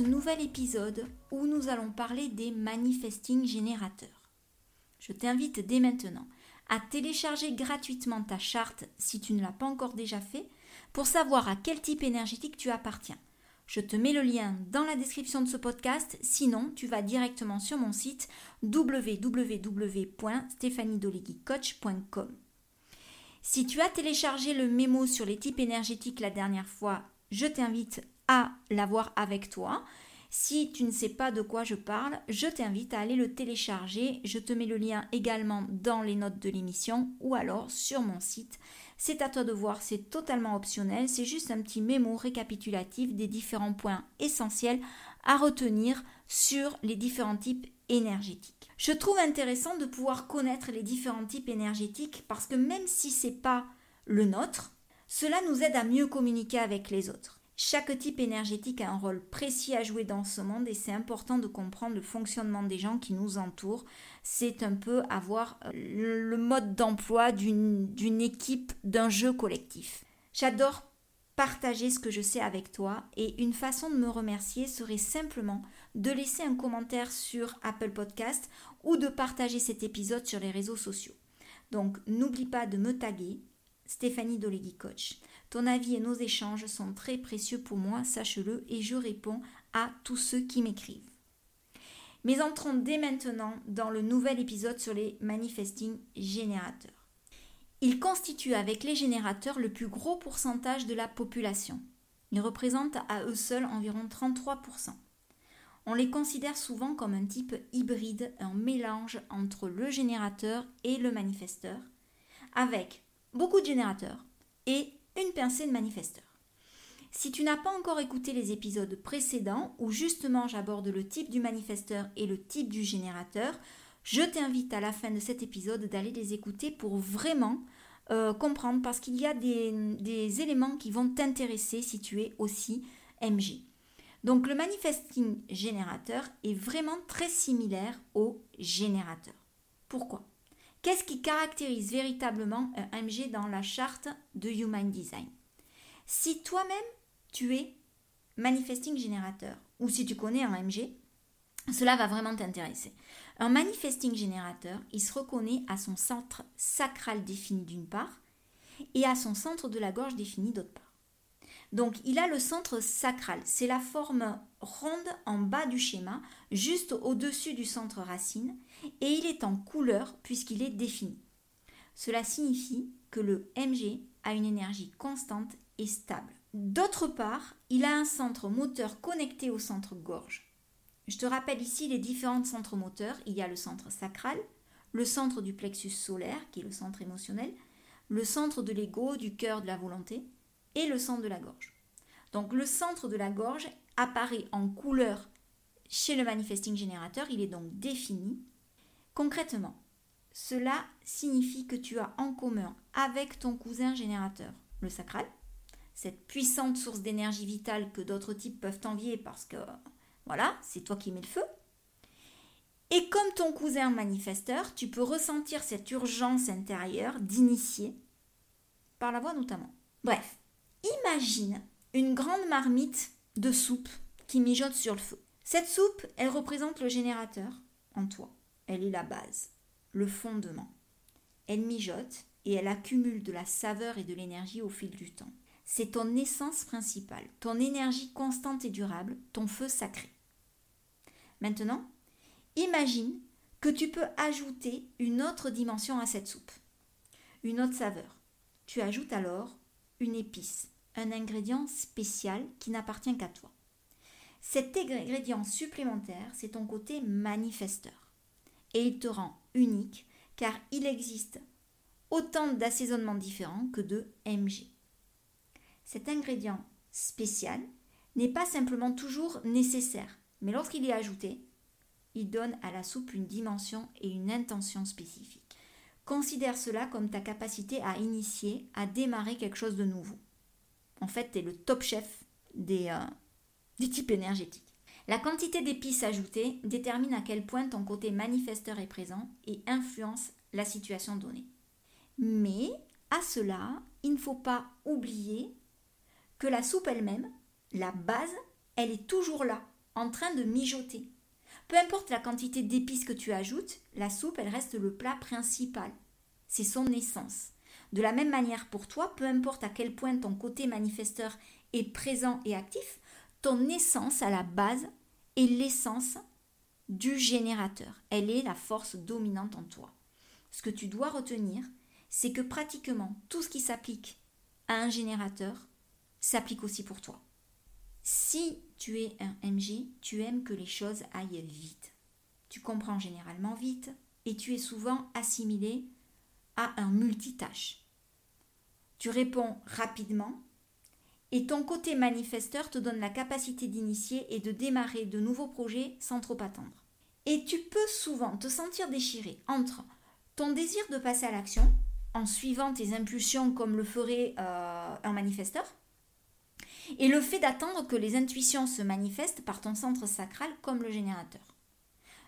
Nouvel épisode où nous allons parler des manifesting générateurs. Je t'invite dès maintenant à télécharger gratuitement ta charte si tu ne l'as pas encore déjà fait pour savoir à quel type énergétique tu appartiens. Je te mets le lien dans la description de ce podcast, sinon tu vas directement sur mon site www.stéphaniedoleguicoach.com. Si tu as téléchargé le mémo sur les types énergétiques la dernière fois, je t'invite à l'avoir avec toi. Si tu ne sais pas de quoi je parle, je t'invite à aller le télécharger. Je te mets le lien également dans les notes de l'émission ou alors sur mon site. C'est à toi de voir, c'est totalement optionnel. C'est juste un petit mémo récapitulatif des différents points essentiels à retenir sur les différents types énergétiques. Je trouve intéressant de pouvoir connaître les différents types énergétiques parce que même si c'est pas le nôtre, cela nous aide à mieux communiquer avec les autres. Chaque type énergétique a un rôle précis à jouer dans ce monde et c'est important de comprendre le fonctionnement des gens qui nous entourent. C'est un peu avoir euh, le mode d'emploi d'une équipe, d'un jeu collectif. J'adore partager ce que je sais avec toi et une façon de me remercier serait simplement de laisser un commentaire sur Apple Podcast ou de partager cet épisode sur les réseaux sociaux. Donc n'oublie pas de me taguer Stéphanie Dolegui Coach. Ton avis et nos échanges sont très précieux pour moi, sache-le, et je réponds à tous ceux qui m'écrivent. Mais entrons dès maintenant dans le nouvel épisode sur les manifesting générateurs. Ils constituent avec les générateurs le plus gros pourcentage de la population. Ils représentent à eux seuls environ 33%. On les considère souvent comme un type hybride, un mélange entre le générateur et le manifesteur, avec beaucoup de générateurs et une pincée de manifesteur. Si tu n'as pas encore écouté les épisodes précédents où justement j'aborde le type du manifesteur et le type du générateur, je t'invite à la fin de cet épisode d'aller les écouter pour vraiment euh, comprendre parce qu'il y a des, des, éléments qui vont t'intéresser si tu es aussi MG. Donc le manifesting générateur est vraiment très similaire au générateur. Pourquoi? Qu'est-ce qui caractérise véritablement un MG dans la charte de Human Design? Si toi-même, tu es manifesting générateur, ou si tu connais un MG, cela va vraiment t'intéresser. Un manifesting générateur, il se reconnaît à son centre sacral défini d'une part et à son centre de la gorge défini d'autre part. Donc il a le centre sacral, c'est la forme ronde en bas du schéma, juste au-dessus du centre racine, et il est en couleur puisqu'il est défini. Cela signifie que le MG a une énergie constante et stable. D'autre part, il a un centre moteur connecté au centre gorge. Je te rappelle ici les différents centres moteurs. Il y a le centre sacral, le centre du plexus solaire, qui est le centre émotionnel, le centre de l'ego, du cœur, de la volonté, et le centre de la gorge. Donc le centre de la gorge apparaît en couleur chez le manifesting générateur, il est donc défini. Concrètement, cela signifie que tu as en commun avec ton cousin générateur le sacral, cette puissante source d'énergie vitale que d'autres types peuvent envier parce que voilà, c'est toi qui mets le feu. Et comme ton cousin manifesteur, tu peux ressentir cette urgence intérieure d'initier par la voix notamment. Bref, Imagine une grande marmite de soupe qui mijote sur le feu. Cette soupe, elle représente le générateur en toi. Elle est la base, le fondement. Elle mijote et elle accumule de la saveur et de l'énergie au fil du temps. C'est ton essence principale, ton énergie constante et durable, ton feu sacré. Maintenant, Imagine que tu peux ajouter une autre dimension à cette soupe, une autre saveur. Tu ajoutes alors une épice, un ingrédient spécial qui n'appartient qu'à toi. Cet ingrédient supplémentaire, c'est ton côté manifesteur. Et il te rend unique car il existe autant d'assaisonnements différents que de MG. Cet ingrédient spécial n'est pas simplement toujours nécessaire, mais lorsqu'il est ajouté, il donne à la soupe une dimension et une intention spécifique. Considère cela comme ta capacité à initier, à démarrer quelque chose de nouveau. En fait, tu es le top chef des, euh, des types énergétiques. La quantité d'épices ajoutées détermine à quel point ton côté manifesteur est présent et influence la situation donnée. Mais à cela, il ne faut pas oublier que la soupe elle-même, la base, elle est toujours là, en train de mijoter. Peu importe la quantité d'épices que tu ajoutes, la soupe, elle reste le plat principal. C'est son essence. De la même manière pour toi, peu importe à quel point ton côté manifesteur est présent et actif, ton essence à la base est l'essence du générateur. Elle est la force dominante en toi. Ce que tu dois retenir, c'est que pratiquement tout ce qui s'applique à un générateur s'applique aussi pour toi. Si tu es un MG, tu aimes que les choses aillent vite. Tu comprends généralement vite et tu es souvent assimilé à un multitâche. Tu réponds rapidement et ton côté manifesteur te donne la capacité d'initier et de démarrer de nouveaux projets sans trop attendre. Et tu peux souvent te sentir déchiré entre ton désir de passer à l'action en suivant tes impulsions comme le ferait euh, un manifesteur, et le fait d'attendre que les intuitions se manifestent par ton centre sacral comme le générateur.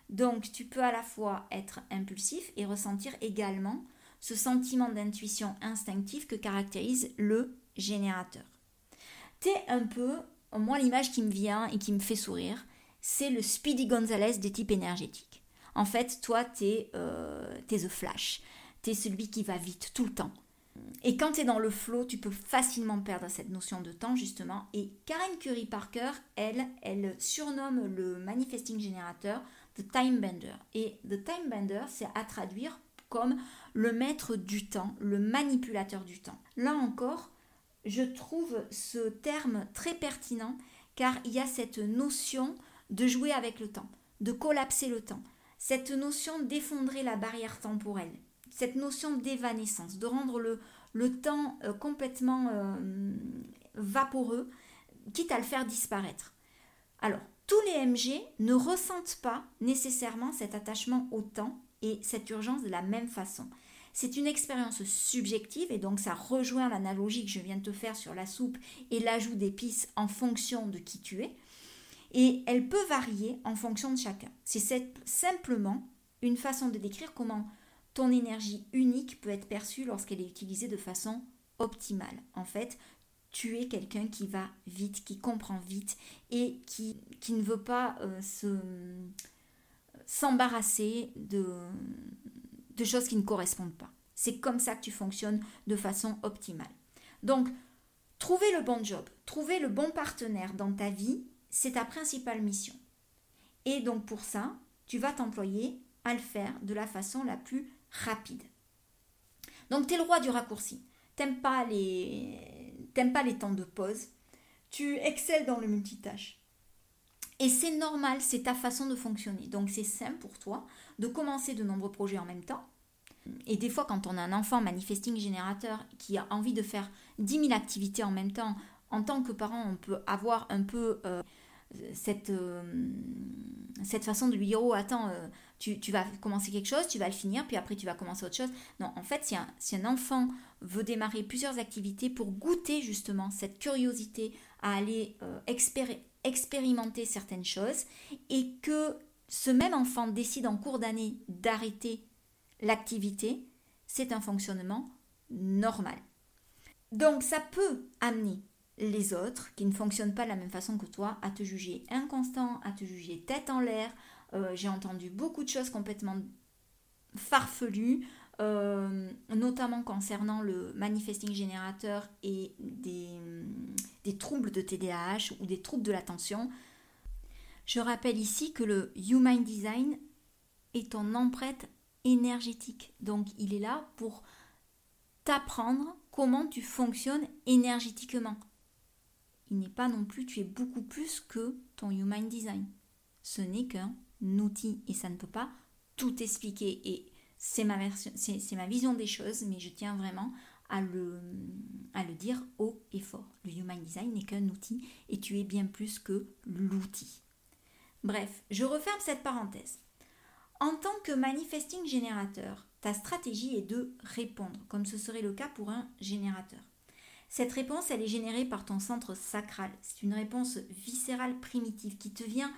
Donc tu peux à la fois être impulsif et ressentir également ce sentiment d'intuition instinctive que caractérise le générateur. T'es un peu, moi l'image qui me vient et qui me fait sourire, c'est le Speedy Gonzalez des types énergétiques. En fait, toi, t'es euh, es The Flash. T'es celui qui va vite tout le temps. Et quand tu es dans le flow, tu peux facilement perdre cette notion de temps, justement. Et Karen Curry Parker, elle, elle surnomme le manifesting générateur The Time Bender. Et The Time Bender, c'est à traduire comme le maître du temps, le manipulateur du temps. Là encore, je trouve ce terme très pertinent car il y a cette notion de jouer avec le temps, de collapser le temps, cette notion d'effondrer la barrière temporelle cette notion d'évanescence, de rendre le, le temps euh, complètement euh, vaporeux, quitte à le faire disparaître. Alors, tous les MG ne ressentent pas nécessairement cet attachement au temps et cette urgence de la même façon. C'est une expérience subjective et donc ça rejoint l'analogie que je viens de te faire sur la soupe et l'ajout d'épices en fonction de qui tu es. Et elle peut varier en fonction de chacun. C'est simplement une façon de décrire comment ton énergie unique peut être perçue lorsqu'elle est utilisée de façon optimale. En fait, tu es quelqu'un qui va vite, qui comprend vite et qui, ne veut pas euh, se, s'embarrasser de, de choses qui ne correspondent pas. C'est comme ça que tu fonctionnes de façon optimale. Donc, trouver le bon job, trouver le bon partenaire dans ta vie, c'est ta principale mission. Et donc pour ça, tu vas t'employer à le faire de la façon la plus rapide. Donc tu es le roi du raccourci. T'aimes pas les pas les temps de pause. Tu excelles dans le multitâche. Et c'est normal, c'est ta façon de fonctionner. Donc c'est simple pour toi de commencer de nombreux projets en même temps. Et des fois, quand on a un enfant manifesting générateur qui a envie de faire 10 000 activités en même temps, en tant que parent, on peut avoir un peu euh, cette, euh, cette façon de lui dire Oh, attends, euh, tu, vas commencer quelque chose, tu vas le finir, puis après tu vas commencer autre chose. Non, en fait, si un, si un enfant veut démarrer plusieurs activités pour goûter justement cette curiosité à aller euh, expérimenter certaines choses, et que ce même enfant décide en cours d'année d'arrêter l'activité, c'est un fonctionnement normal. Donc ça peut amener les autres qui ne fonctionnent pas de la même façon que toi à te juger inconstant, à te juger tête en l'air. Euh, j'ai entendu beaucoup de choses complètement farfelues, euh, notamment concernant le manifesting générateur et des, troubles de TDAH ou des troubles de l'attention. Je rappelle ici que le Human Design est ton empreinte énergétique. Donc il est là pour t'apprendre comment tu fonctionnes énergétiquement. Il n'est pas non plus, tu es beaucoup plus que ton Human Design. Ce n'est qu'un outil et ça ne peut pas tout expliquer. Et c'est ma, c'est, ma vision des choses, mais je tiens vraiment à le, à le dire haut et fort. Le Human Design n'est qu'un outil et tu es bien plus que l'outil. Bref, je referme cette parenthèse. En tant que manifesting générateur, ta stratégie est de répondre, comme ce serait le cas pour un générateur. Cette réponse, elle est générée par ton centre sacral. C'est une réponse viscérale primitive qui te vient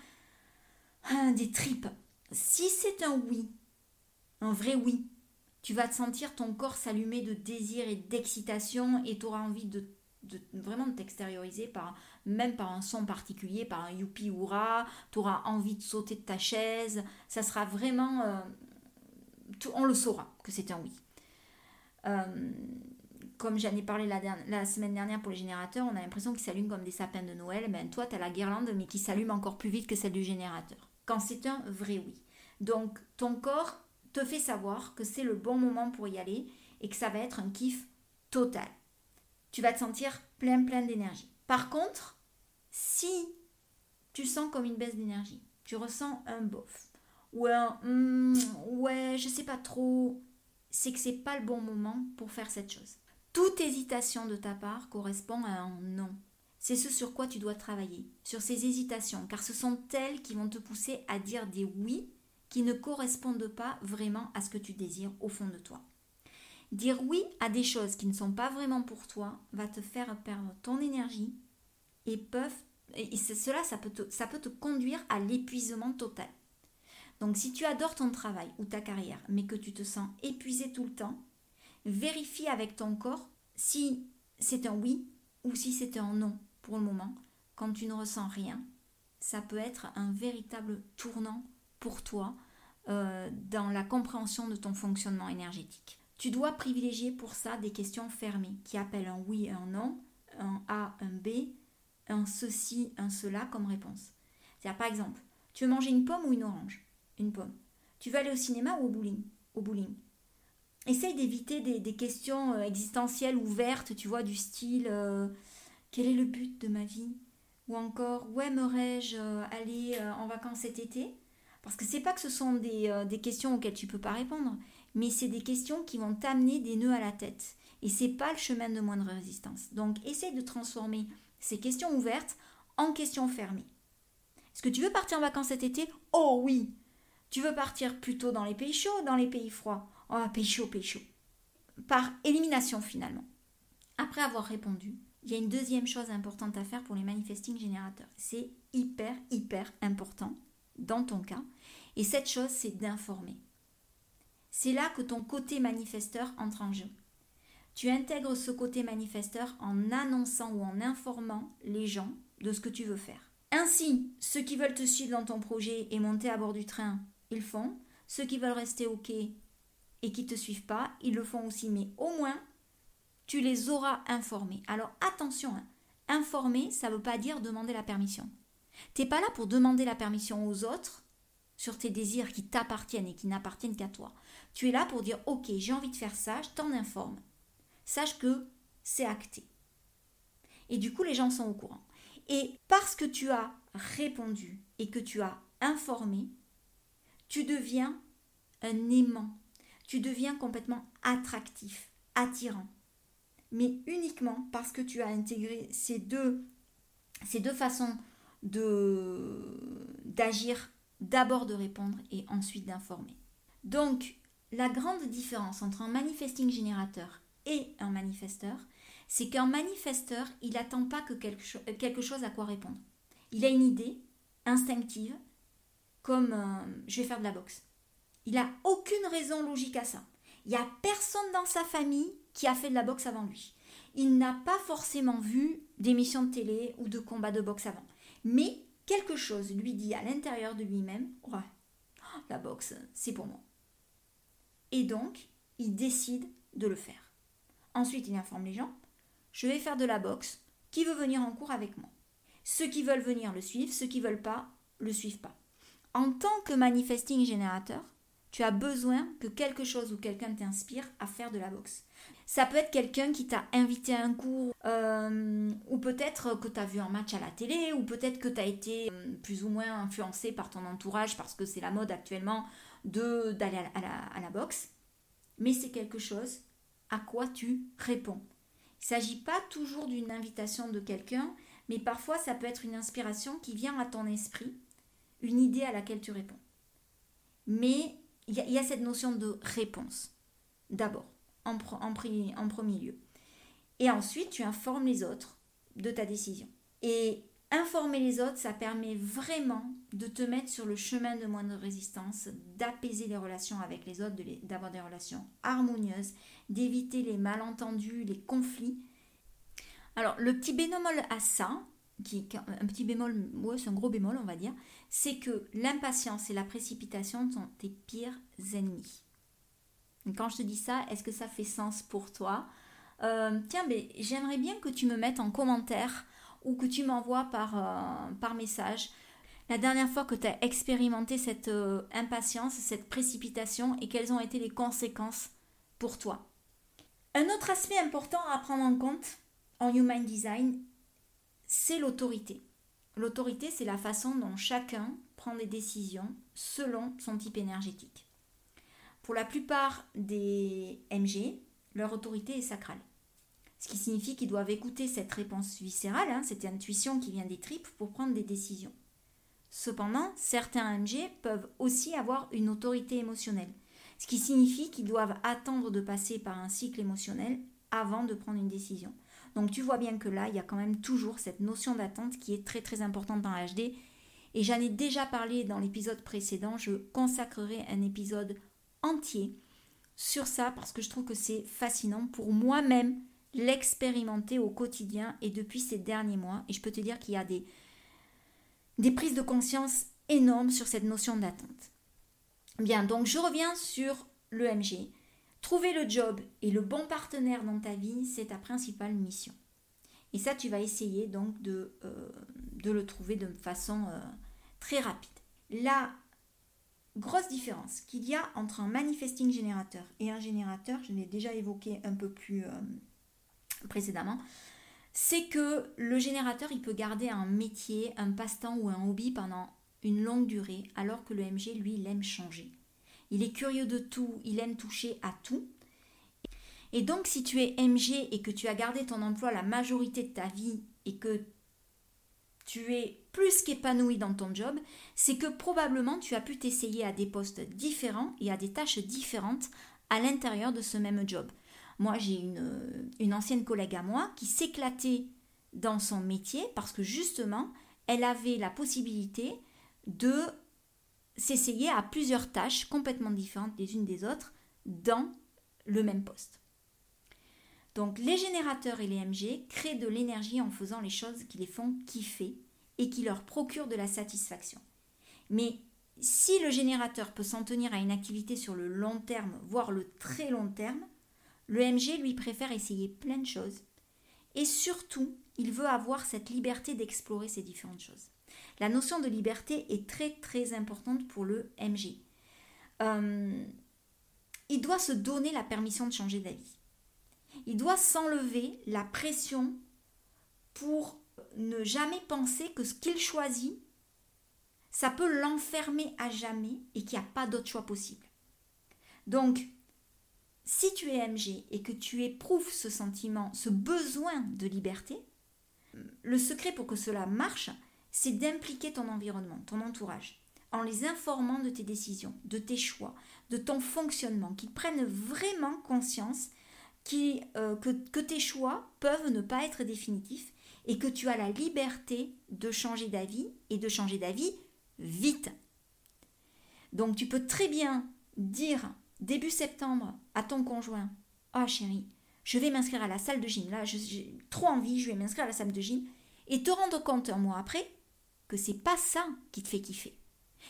hein, des tripes. Si c'est un oui, un vrai oui, tu vas te sentir ton corps s'allumer de désir et d'excitation et tu auras envie de, vraiment de t'extérioriser par même par un son particulier, par un youpi hurrah, tu auras envie de sauter de ta chaise, ça sera vraiment euh, on le saura que c'est un oui. Euh, comme j'en ai parlé la, semaine dernière pour les générateurs, on a l'impression qu'ils s'allument comme des sapins de Noël. Ben, toi, tu as la guirlande, mais qui s'allume encore plus vite que celle du générateur. Quand c'est un vrai oui. Donc, ton corps te fait savoir que c'est le bon moment pour y aller et que ça va être un kiff total. Tu vas te sentir plein, plein d'énergie. Par contre, si tu sens comme une baisse d'énergie, tu ressens un bof, ou un hmm, ouais, je sais pas trop, c'est que c'est pas le bon moment pour faire cette chose. Toute hésitation de ta part correspond à un non. C'est ce sur quoi tu dois travailler, sur ces hésitations, car ce sont elles qui vont te pousser à dire des oui qui ne correspondent pas vraiment à ce que tu désires au fond de toi. Dire oui à des choses qui ne sont pas vraiment pour toi va te faire perdre ton énergie et peuvent et cela peut ça peut te conduire à l'épuisement total. Donc si tu adores ton travail ou ta carrière mais que tu te sens épuisé tout le temps, Vérifie avec ton corps si c'est un oui ou si c'est un non pour le moment. Quand tu ne ressens rien, ça peut être un véritable tournant pour toi euh, dans la compréhension de ton fonctionnement énergétique. Tu dois privilégier pour ça des questions fermées qui appellent un oui un non, un A, un B, un ceci, un cela comme réponse. Par exemple, tu veux manger une pomme ou une orange? Une pomme. Tu veux aller au cinéma ou au bowling? Au bowling. Essaye d'éviter des, questions euh, existentielles ouvertes, tu vois, du style euh, quel est le but de ma vie? Ou encore où aimerais-je euh, aller en vacances cet été? Parce que c'est pas que ce sont des, questions auxquelles tu peux pas répondre, mais c'est des questions qui vont t'amener des nœuds à la tête. Et c'est pas le chemin de moindre résistance. Donc essaye de transformer ces questions ouvertes en questions fermées. Est-ce que tu veux partir en vacances cet été? Oh oui Tu veux partir plutôt dans les pays chauds dans les pays froids? Oh, pécho, pécho. Par élimination finalement. Après avoir répondu, il y a une deuxième chose importante à faire pour les manifesting générateurs. C'est hyper, hyper important dans ton cas. Et cette chose, c'est d'informer. C'est là que ton côté manifesteur entre en jeu. Tu intègres ce côté manifesteur en annonçant ou en informant les gens de ce que tu veux faire. Ainsi, ceux qui veulent te suivre dans ton projet et monter à bord du train, ils font. Ceux qui veulent rester quai et qui ne te suivent pas, ils le font aussi, mais au moins, tu les auras informés. Alors attention, hein. informer, ça ne veut pas dire demander la permission. Tu n'es pas là pour demander la permission aux autres sur tes désirs qui t'appartiennent et qui n'appartiennent qu'à toi. Tu es là pour dire, ok, j'ai envie de faire ça, je t'en informe. Sache que c'est acté. Et du coup, les gens sont au courant. Et parce que tu as répondu et que tu as informé, tu deviens un aimant tu deviens complètement attractif, attirant. Mais uniquement parce que tu as intégré ces deux, façons d'agir, d'abord de répondre et ensuite d'informer. Donc, la grande différence entre un manifesting générateur et un manifesteur, c'est qu'un manifesteur, il n'attend pas que quelque, quelque, chose à quoi répondre. Il a une idée instinctive, comme euh, je vais faire de la boxe. Il n'a aucune raison logique à ça. Il n'y a personne dans sa famille qui a fait de la boxe avant lui. Il n'a pas forcément vu d'émissions de télé ou de combats de boxe avant. Mais quelque chose lui dit à l'intérieur de lui-même, ouais, la boxe, c'est pour moi. Et donc, il décide de le faire. Ensuite, il informe les gens, je vais faire de la boxe, qui veut venir en cours avec moi? Ceux qui veulent venir le suivent, ceux qui veulent pas, le suivent pas. En tant que manifesting générateur, tu as besoin que quelque chose ou quelqu'un t'inspire à faire de la boxe. Ça peut être quelqu'un qui t'a invité à un cours, euh, ou peut-être que tu as vu un match à la télé, ou peut-être que tu as été euh, plus ou moins influencé par ton entourage parce que c'est la mode actuellement d'aller à, à la boxe. Mais c'est quelque chose à quoi tu réponds. Il ne s'agit pas toujours d'une invitation de quelqu'un, mais parfois ça peut être une inspiration qui vient à ton esprit, une idée à laquelle tu réponds. Mais il y, a cette notion de réponse, d'abord, en, premier lieu. Et ensuite, tu informes les autres de ta décision. Et informer les autres, ça permet vraiment de te mettre sur le chemin de moindre résistance, d'apaiser les relations avec les autres, d'avoir des relations harmonieuses, d'éviter les malentendus, les conflits. Alors, le petit bémol à ça, qui, un petit bémol, c'est un gros bémol, on va dire, c'est que l'impatience et la précipitation sont tes pires ennemis. quand je te dis ça, est-ce que ça fait sens pour toi? Euh, Tiens, ben, j'aimerais bien que tu me mettes en commentaire ou que tu m'envoies par, euh, par message la dernière fois que tu as expérimenté cette euh, impatience, cette précipitation et quelles ont été les conséquences pour toi. Un autre aspect important à prendre en compte en Human Design, c'est l'autorité. L'autorité, c'est la façon dont chacun prend des décisions selon son type énergétique. Pour la plupart des MG, leur autorité est sacrale. Ce qui signifie qu'ils doivent écouter cette réponse viscérale, hein, cette intuition qui vient des tripes, pour prendre des décisions. Cependant, certains MG peuvent aussi avoir une autorité émotionnelle, ce qui signifie qu'ils doivent attendre de passer par un cycle émotionnel avant de prendre une décision. Donc tu vois bien que là, il y a quand même toujours cette notion d'attente qui est très très importante dans HD. Et j'en ai déjà parlé dans l'épisode précédent, je consacrerai un épisode entier sur ça parce que je trouve que c'est fascinant pour moi-même l'expérimenter au quotidien et depuis ces derniers mois. Et je peux te dire qu'il y a des, des prises de conscience énormes sur cette notion d'attente. Bien, donc je reviens sur le MG. Trouver le job et le bon partenaire dans ta vie, c'est ta principale mission. Et ça, tu vas essayer donc de, euh, le trouver de façon euh, très rapide. La grosse différence qu'il y a entre un manifesting générateur et un générateur, je l'ai déjà évoqué un peu plus euh, précédemment, c'est que le générateur, il peut garder un métier, un passe-temps ou un hobby pendant une longue durée, alors que le MG, lui, il aime changer. Il est curieux de tout, il aime toucher à tout. Et donc si tu es MG et que tu as gardé ton emploi la majorité de ta vie et que tu es plus qu'épanoui dans ton job, c'est que probablement tu as pu t'essayer à des postes différents et à des tâches différentes à l'intérieur de ce même job. Moi, j'ai une, une, ancienne collègue à moi qui s'éclatait dans son métier parce que justement, elle avait la possibilité de s'essayer à plusieurs tâches complètement différentes les unes des autres dans le même poste. Donc les générateurs et les MG créent de l'énergie en faisant les choses qui les font kiffer et qui leur procurent de la satisfaction. Mais si le générateur peut s'en tenir à une activité sur le long terme, voire le très long terme, le MG lui préfère essayer plein de choses. Et surtout, il veut avoir cette liberté d'explorer ces différentes choses. La notion de liberté est très très importante pour le MG. Euh, il doit se donner la permission de changer d'avis. Il doit s'enlever la pression pour ne jamais penser que ce qu'il choisit, ça peut l'enfermer à jamais et qu'il n'y a pas d'autre choix possible. Donc, si tu es MG et que tu éprouves ce sentiment, ce besoin de liberté, le secret pour que cela marche, c'est d'impliquer ton environnement, ton entourage, en les informant de tes décisions, de tes choix, de ton fonctionnement, qu'ils prennent vraiment conscience euh, que, que tes choix peuvent ne pas être définitifs et que tu as la liberté de changer d'avis et de changer d'avis vite. Donc tu peux très bien dire début septembre à ton conjoint Ah chérie, je vais m'inscrire à la salle de gym. Là, j'ai trop envie, je vais m'inscrire à la salle de gym. Et te rendre compte un mois après que c'est pas ça qui te fait kiffer.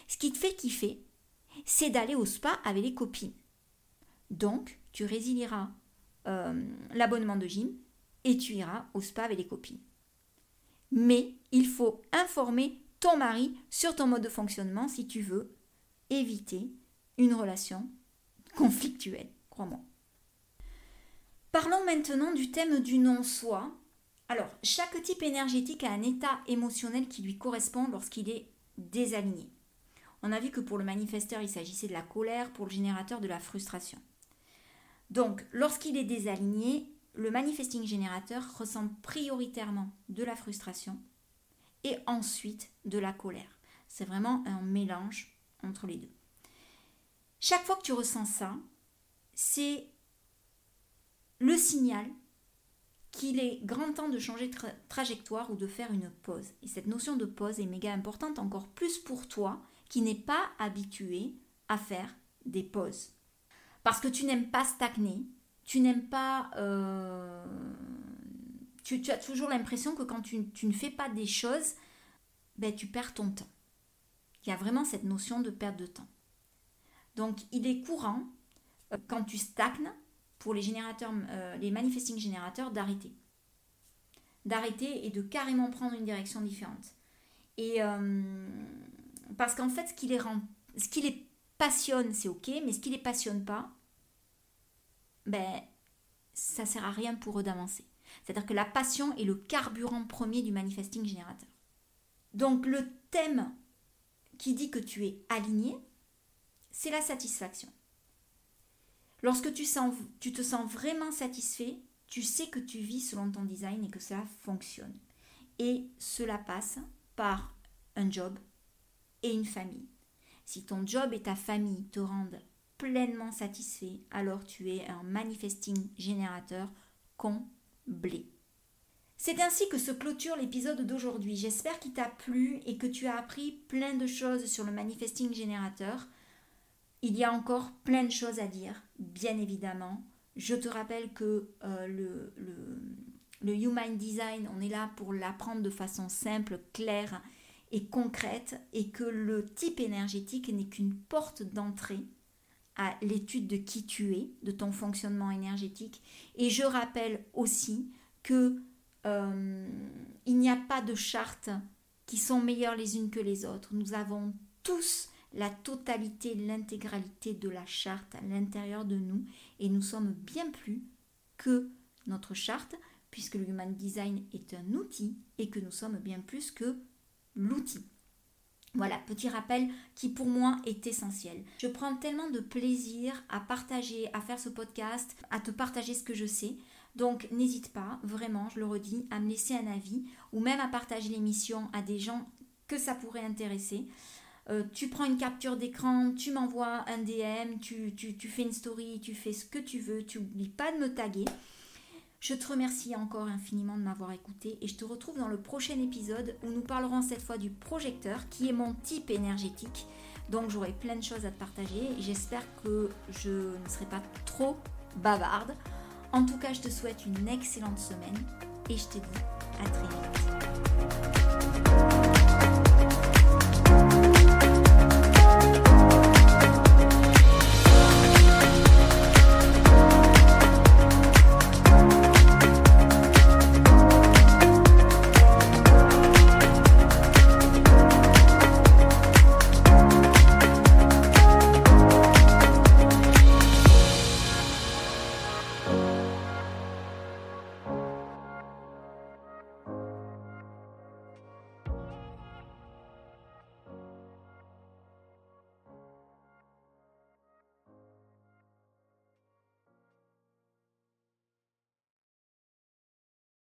Ce qui te fait kiffer, c'est d'aller au spa avec les copines. Donc, tu résilieras euh, l'abonnement de gym et tu iras au spa avec les copines. Mais il faut informer ton mari sur ton mode de fonctionnement si tu veux éviter une relation conflictuelle, crois-moi. Parlons maintenant du thème du non-soi. Alors, chaque type énergétique a un état émotionnel qui lui correspond lorsqu'il est désaligné. On a vu que pour le manifesteur, il s'agissait de la colère, pour le générateur, de la frustration. Donc, lorsqu'il est désaligné, le manifesting générateur ressent prioritairement de la frustration et ensuite de la colère. C'est vraiment un mélange entre les deux. Chaque fois que tu ressens ça, c'est le signal qu'il est grand temps de changer de trajectoire ou de faire une pause. Et cette notion de pause est méga importante encore plus pour toi qui n'es pas habitué à faire des pauses. Parce que tu n'aimes pas stagner, tu n'aimes pas... Euh, tu, as toujours l'impression que quand tu, ne fais pas des choses, ben, tu perds ton temps. Il y a vraiment cette notion de perte de temps. Donc il est courant, euh, quand tu stagnes, pour les générateurs, euh, les manifesting générateurs, d'arrêter. D'arrêter et de carrément prendre une direction différente. Et parce qu'en fait, ce qui les rend, ce qui les passionne, c'est ok, mais ce qui les passionne pas, ben, ça sert à rien pour eux d'avancer. C'est-à-dire que la passion est le carburant premier du manifesting générateur. Donc le thème qui dit que tu es aligné, c'est la satisfaction. Lorsque tu, te sens vraiment satisfait, tu sais que tu vis selon ton design et que ça fonctionne. Et cela passe par un job et une famille. Si ton job et ta famille te rendent pleinement satisfait, alors tu es un manifesting générateur comblé. C'est ainsi que se clôture l'épisode d'aujourd'hui. J'espère qu'il t'a plu et que tu as appris plein de choses sur le manifesting générateur. Il y a encore plein de choses à dire, bien évidemment. Je te rappelle que euh, le, Human Design, on est là pour l'apprendre de façon simple, claire et concrète et que le type énergétique n'est qu'une porte d'entrée à l'étude de qui tu es, de ton fonctionnement énergétique. Et je rappelle aussi que euh, il n'y a pas de chartes qui sont meilleures les unes que les autres. Nous avons tous la totalité, l'intégralité de la charte à l'intérieur de nous et nous sommes bien plus que notre charte puisque le Human Design est un outil et que nous sommes bien plus que l'outil. Voilà, petit rappel qui pour moi est essentiel. Je prends tellement de plaisir à partager, à faire ce podcast, à te partager ce que je sais. Donc n'hésite pas, vraiment, je le redis, à me laisser un avis ou même à partager l'émission à des gens que ça pourrait intéresser. Euh, tu prends une capture d'écran, tu m'envoies un DM, tu, fais une story, tu fais ce que tu veux, tu n'oublies pas de me taguer. Je te remercie encore infiniment de m'avoir écouté et je te retrouve dans le prochain épisode où nous parlerons cette fois du projecteur qui est mon type énergétique. Donc j'aurai plein de choses à te partager et j'espère que je ne serai pas trop bavarde. En tout cas, je te souhaite une excellente semaine et je te dis à très vite.